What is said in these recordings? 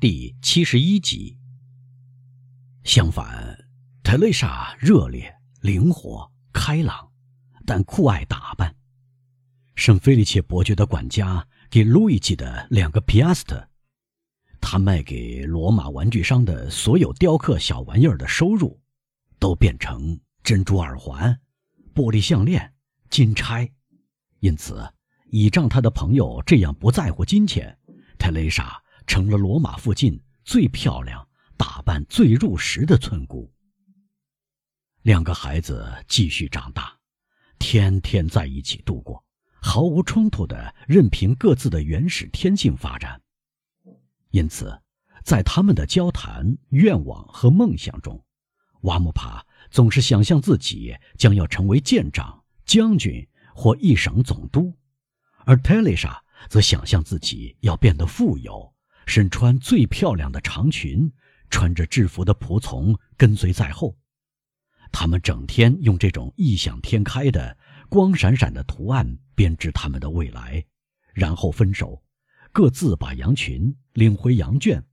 第七十一集。相反，特蕾莎热烈、灵活、开朗，但酷爱打扮。圣菲利切伯爵的管家给路易吉的两个皮亚斯特，他卖给罗马玩具商的所有雕刻小玩意儿的收入，都变成珍珠耳环、玻璃项链、金钗。因此，倚仗他的朋友这样不在乎金钱，特蕾莎成了罗马附近最漂亮、打扮最入时的村姑。两个孩子继续长大，天天在一起度过，毫无冲突的任凭各自的原始天性发展。因此，在他们的交谈、愿望和梦想中，瓦姆帕总是想象自己将要成为舰长、将军。或一省总督，而特蕾莎则想象自己要变得富有，身穿最漂亮的长裙，穿着制服的仆从跟随在后。他们整天用这种异想天开的、光闪闪的图案编织他们的未来，然后分手，各自把羊群领回羊圈，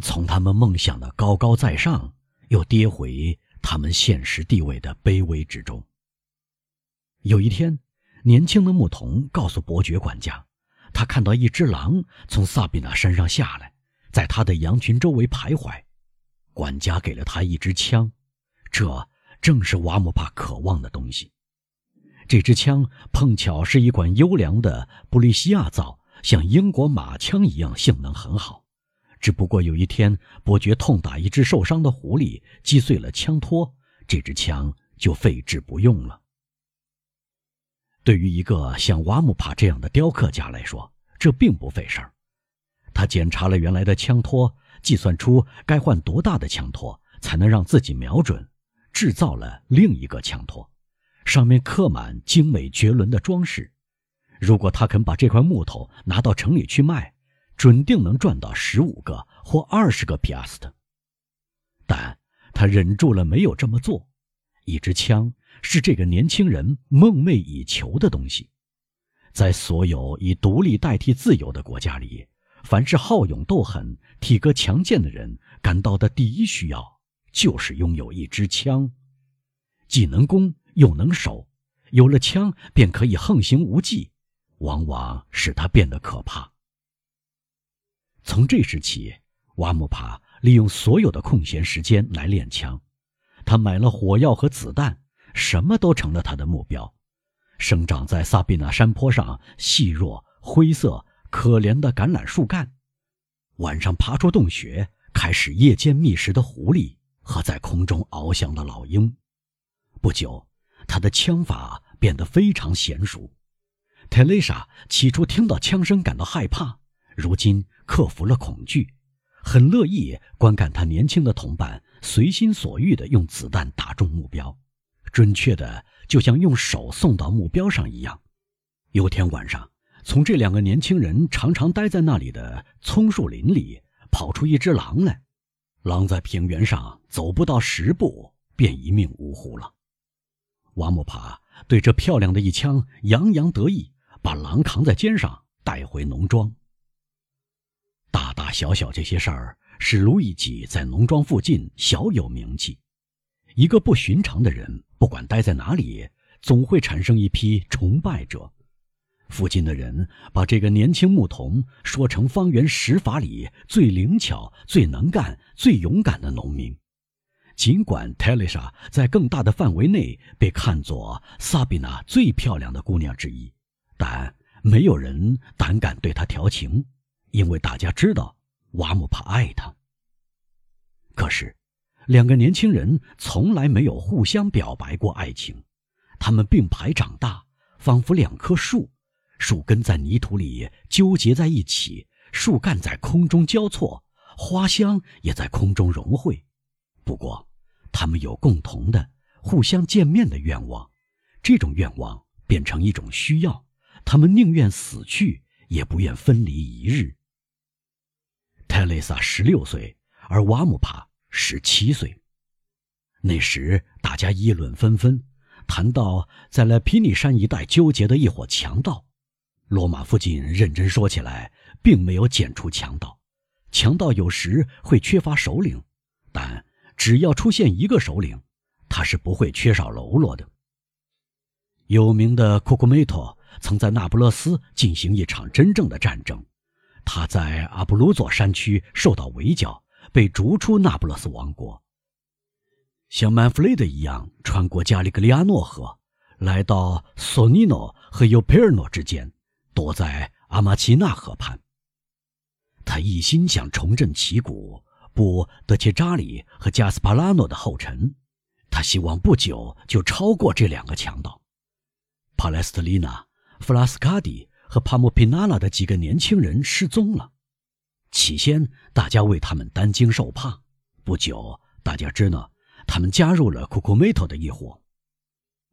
从他们梦想的高高在上，又跌回他们现实地位的卑微之中。有一天。年轻的牧童告诉伯爵管家，他看到一只狼从萨比娜山上下来，在他的羊群周围徘徊。管家给了他一支枪，这正是瓦姆帕渴望的东西。这支枪碰巧是一款优良的布利西亚造，像英国马枪一样性能很好。只不过有一天，伯爵痛打一只受伤的狐狸，击碎了枪托，这支枪就废置不用了。对于一个像瓦姆帕这样的雕刻家来说，这并不费事儿。他检查了原来的枪托，计算出该换多大的枪托才能让自己瞄准，制造了另一个枪托，上面刻满精美绝伦的装饰。如果他肯把这块木头拿到城里去卖，准定能赚到十五个或二十个皮亚斯特。但他忍住了没有这么做。一支枪。是这个年轻人梦寐以求的东西，在所有以独立代替自由的国家里，凡是好勇斗狠、体格强健的人感到的第一需要，就是拥有一支枪，既能攻又能守，有了枪便可以横行无忌，往往使他变得可怕。从这时起，瓦姆帕利用所有的空闲时间来练枪，他买了火药和子弹。什么都成了他的目标。生长在萨比纳山坡上细弱、灰色、可怜的橄榄树干，晚上爬出洞穴开始夜间觅食的狐狸和在空中翱翔的老鹰。不久，他的枪法变得非常娴熟。特蕾莎起初听到枪声感到害怕，如今克服了恐惧，很乐意观看他年轻的同伴随心所欲地用子弹打中目标。准确的，就像用手送到目标上一样。有天晚上，从这两个年轻人常常待在那里的葱树林里跑出一只狼来。狼在平原上走不到十步，便一命呜呼了。瓦姆帕对这漂亮的一枪洋洋得意，把狼扛在肩上带回农庄。大大小小这些事儿，使卢易吉在农庄附近小有名气。一个不寻常的人，不管待在哪里，总会产生一批崇拜者。附近的人把这个年轻牧童说成方圆十法里最灵巧、最能干、最勇敢的农民。尽管泰蕾莎在更大的范围内被看作萨比娜最漂亮的姑娘之一，但没有人胆敢对她调情，因为大家知道瓦姆帕爱她。两个年轻人从来没有互相表白过爱情，他们并排长大，仿佛两棵树，树根在泥土里纠结在一起，树干在空中交错，花香也在空中融汇。不过，他们有共同的、互相见面的愿望，这种愿望变成一种需要，他们宁愿死去，也不愿分离一日。泰蕾莎十六岁，而瓦姆帕。十七岁，那时大家议论纷纷，谈到在莱皮尼山一带纠结的一伙强盗。罗马附近认真说起来，并没有检出强盗，强盗有时会缺乏首领，但只要出现一个首领，他是不会缺少喽啰的。有名的库库梅托曾在那不勒斯进行一场真正的战争，他在阿布鲁佐山区受到围剿，被逐出那不勒斯王国。像曼弗雷德一样穿过加利格利亚诺河，来到索尼诺和尤佩尔诺之间，躲在阿马奇纳河畔。他一心想重振旗鼓，步德切扎里和加斯帕拉诺的后尘。他希望不久就超过这两个强盗。帕莱斯特丽娜、弗拉斯卡蒂和帕莫皮纳拉的几个年轻人失踪了。起先，大家为他们担惊受怕。不久，大家知道。他们加入了库库梅托的一伙。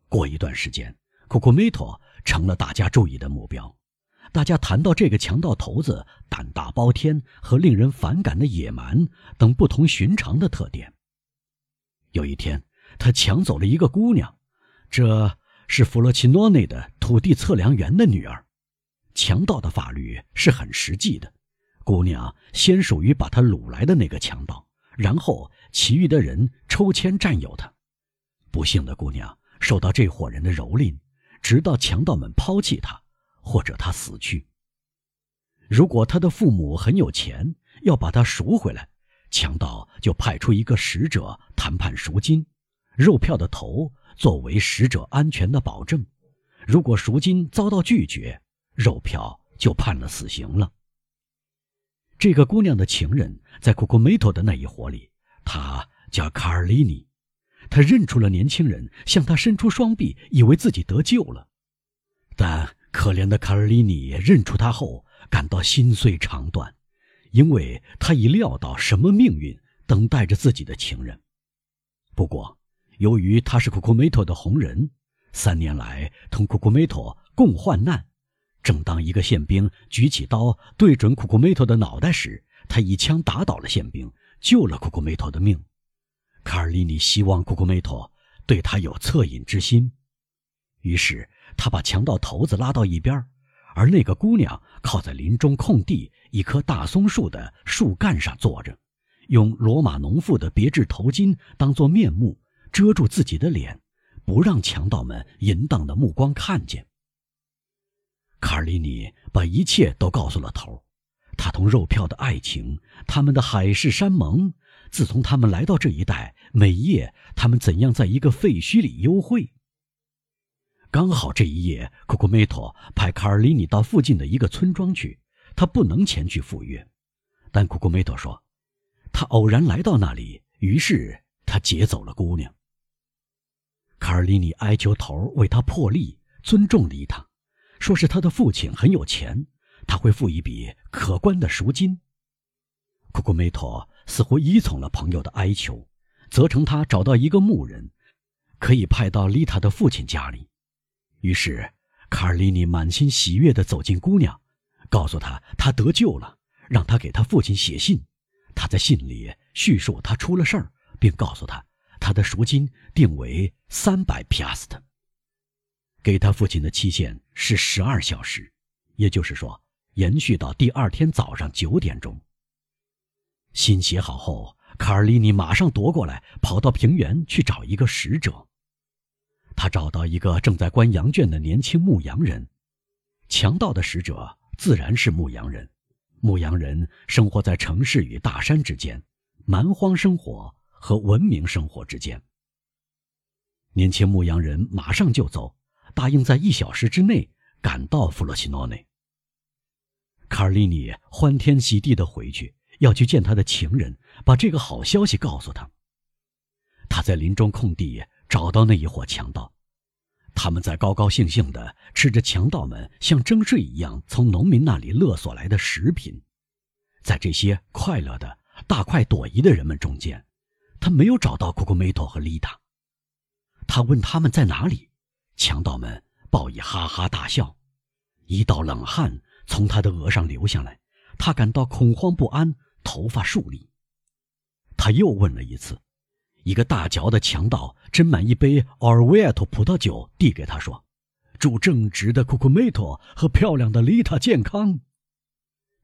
过一段时间，库库梅托成了大家注意的目标。大家谈到这个强盗头子胆大包天和令人反感的野蛮等不同寻常的特点。有一天，他抢走了一个姑娘，这是弗洛奇诺内的土地测量员的女儿。强盗的法律是很实际的，姑娘先属于把他掳来的那个强盗。然后，其余的人抽签占有他。不幸的姑娘受到这伙人的蹂躏，直到强盗们抛弃她，或者她死去。如果她的父母很有钱，要把她赎回来，强盗就派出一个使者谈判赎金，肉票的头作为使者安全的保证。如果赎金遭到拒绝，肉票就判了死刑了。这个姑娘的情人在库库梅托的那一伙里，他叫卡尔利尼。他认出了年轻人，向他伸出双臂，以为自己得救了。但可怜的卡尔利尼认出他后，感到心碎肠断，因为他已料到什么命运等待着自己的情人。不过，由于他是库库梅托的红人，三年来同库库梅托共患难。正当一个宪兵举起刀对准库库梅托的脑袋时，他一枪打倒了宪兵，救了库库梅托的命。卡尔利尼希望库库梅托对他有恻隐之心，于是他把强盗头子拉到一边，而那个姑娘靠在林中空地一棵大松树的树干上坐着，用罗马农妇的别致头巾当做面目遮住自己的脸，不让强盗们淫荡的目光看见。卡尔里尼把一切都告诉了头他同肉票的爱情，他们的海誓山盟。自从他们来到这一带，每夜他们怎样在一个废墟里幽会。刚好这一夜，库库梅托派卡尔里尼到附近的一个村庄去，他不能前去赴约。但库库梅托说，他偶然来到那里，于是他劫走了姑娘。卡尔里尼哀求头为他破例，尊重离他。说是他的父亲很有钱，他会付一笔可观的赎金。库库梅托似乎依从了朋友的哀求，责成他找到一个牧人，可以派到丽塔的父亲家里。于是卡尔利尼满心喜悦地走进姑娘，告诉他他得救了，让他给他父亲写信。他在信里叙述他出了事儿，并告诉他他的赎金定为三百皮亚斯特。给他父亲的期限是十二小时，也就是说，延续到第二天早上九点钟。信写好后，卡尔利尼马上夺过来，跑到平原去找一个使者。他找到一个正在关羊圈的年轻牧羊人。强盗的使者自然是牧羊人。牧羊人生活在城市与大山之间，蛮荒生活和文明生活之间。年轻牧羊人马上就走。答应在一小时之内赶到弗洛西诺内。卡尔利尼欢天喜地地回去，要去见他的情人，把这个好消息告诉他。他在林中空地找到那一伙强盗，他们在高高兴兴地吃着强盗们像征税一样从农民那里勒索来的食品。在这些快乐的大快朵颐的人们中间，他没有找到库库梅托和丽塔。他问他们在哪里。强盗们报以哈哈大笑，一道冷汗从他的额上流下来，他感到恐慌不安，头发竖立。他又问了一次，一个大嚼的强盗斟满一杯奥尔维埃托葡萄酒递给他说：“祝正直的库库梅托和漂亮的丽塔健康。”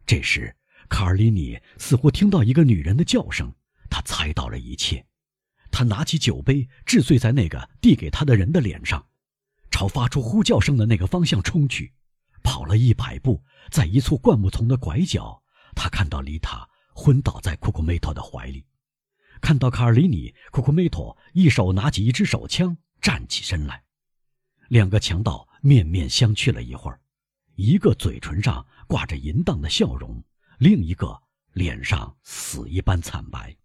这时，卡尔里尼似乎听到一个女人的叫声，他猜到了一切。他拿起酒杯，掷醉在那个递给他的人的脸上，朝发出呼叫声的那个方向冲去。跑了一百步，在一簇灌木丛的拐角，他看到丽塔昏倒在库库梅托的怀里，看到卡尔里尼，库库梅托一手拿起一支手枪，站起身来。两个强盗面面相觑了一会儿，一个嘴唇上挂着淫荡的笑容，另一个脸上死一般惨白。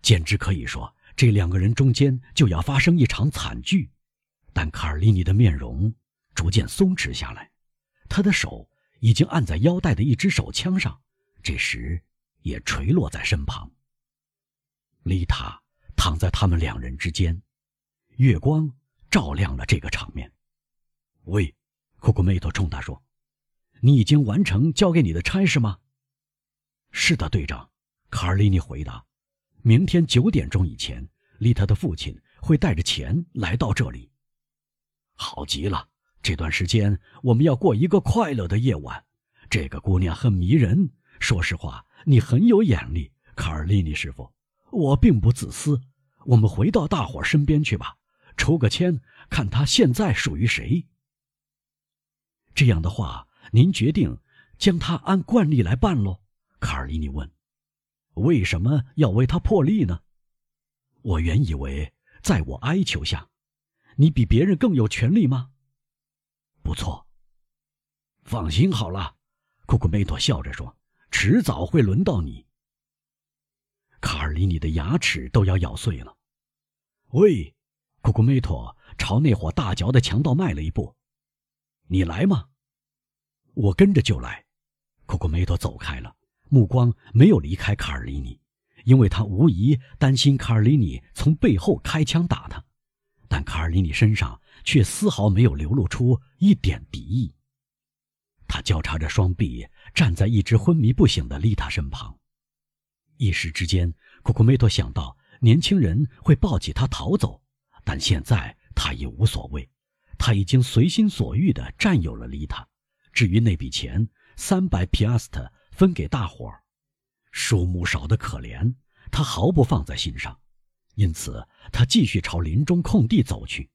简直可以说，这两个人中间就要发生一场惨剧。但卡尔利尼的面容逐渐松弛下来，他的手已经按在腰带的一支手枪上，这时也垂落在身旁。丽塔躺在他们两人之间，月光照亮了这个场面。喂，库库梅托冲他说：“你已经完成交给你的差事吗？”“是的，队长。”卡尔利尼回答。明天九点钟以前，丽塔的父亲会带着钱来到这里。好极了，这段时间我们要过一个快乐的夜晚。这个姑娘很迷人。说实话，你很有眼力，卡尔利尼师傅。我并不自私。我们回到大伙身边去吧，抽个签，看他现在属于谁。这样的话，您决定将他按惯例来办喽？卡尔利尼问。为什么要为他破例呢？我原以为，在我哀求下，你比别人更有权利吗？不错，放心好了，库库梅托笑着说：“迟早会轮到你。”卡尔里尼的牙齿都要咬碎了。喂，库库梅托朝那伙大嚼的强盗迈了一步：“你来吗？”我跟着就来。库库梅托走开了。目光没有离开卡尔里尼，因为他无疑担心卡尔里尼从背后开枪打他，但卡尔里尼身上却丝毫没有流露出一点敌意。他交叉着双臂站在一只昏迷不醒的丽塔身旁，一时之间，库库梅托想到年轻人会抱起他逃走，但现在他已无所谓，他已经随心所欲地占有了丽塔。至于那笔钱，三百皮阿斯特。分给大伙儿，数目少得可怜，他毫不放在心上，因此他继续朝林中空地走去。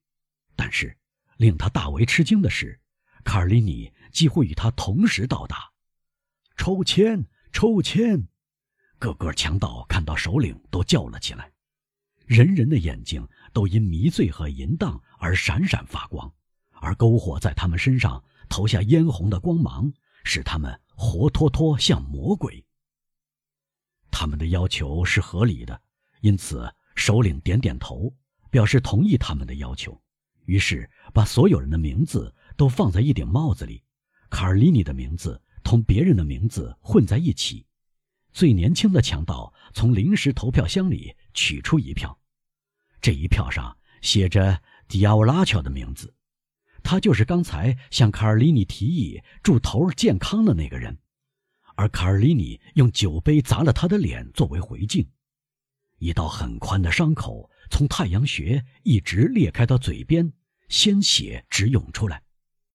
但是，令他大为吃惊的是，卡尔里尼几乎与他同时到达。抽签，抽签！个个强盗看到首领都叫了起来，人人的眼睛都因迷醉和淫荡而闪闪发光，而篝火在他们身上投下嫣红的光芒，使他们。活脱脱像魔鬼。他们的要求是合理的，因此首领点点头，表示同意他们的要求。于是把所有人的名字都放在一顶帽子里，卡尔里尼的名字同别人的名字混在一起。最年轻的强盗从临时投票箱里取出一票，这一票上写着迪亚沃拉乔的名字。他就是刚才向卡尔里尼提议祝头儿健康的那个人，而卡尔里尼用酒杯砸了他的脸作为回敬，一道很宽的伤口从太阳穴一直裂开到嘴边，鲜血直涌出来。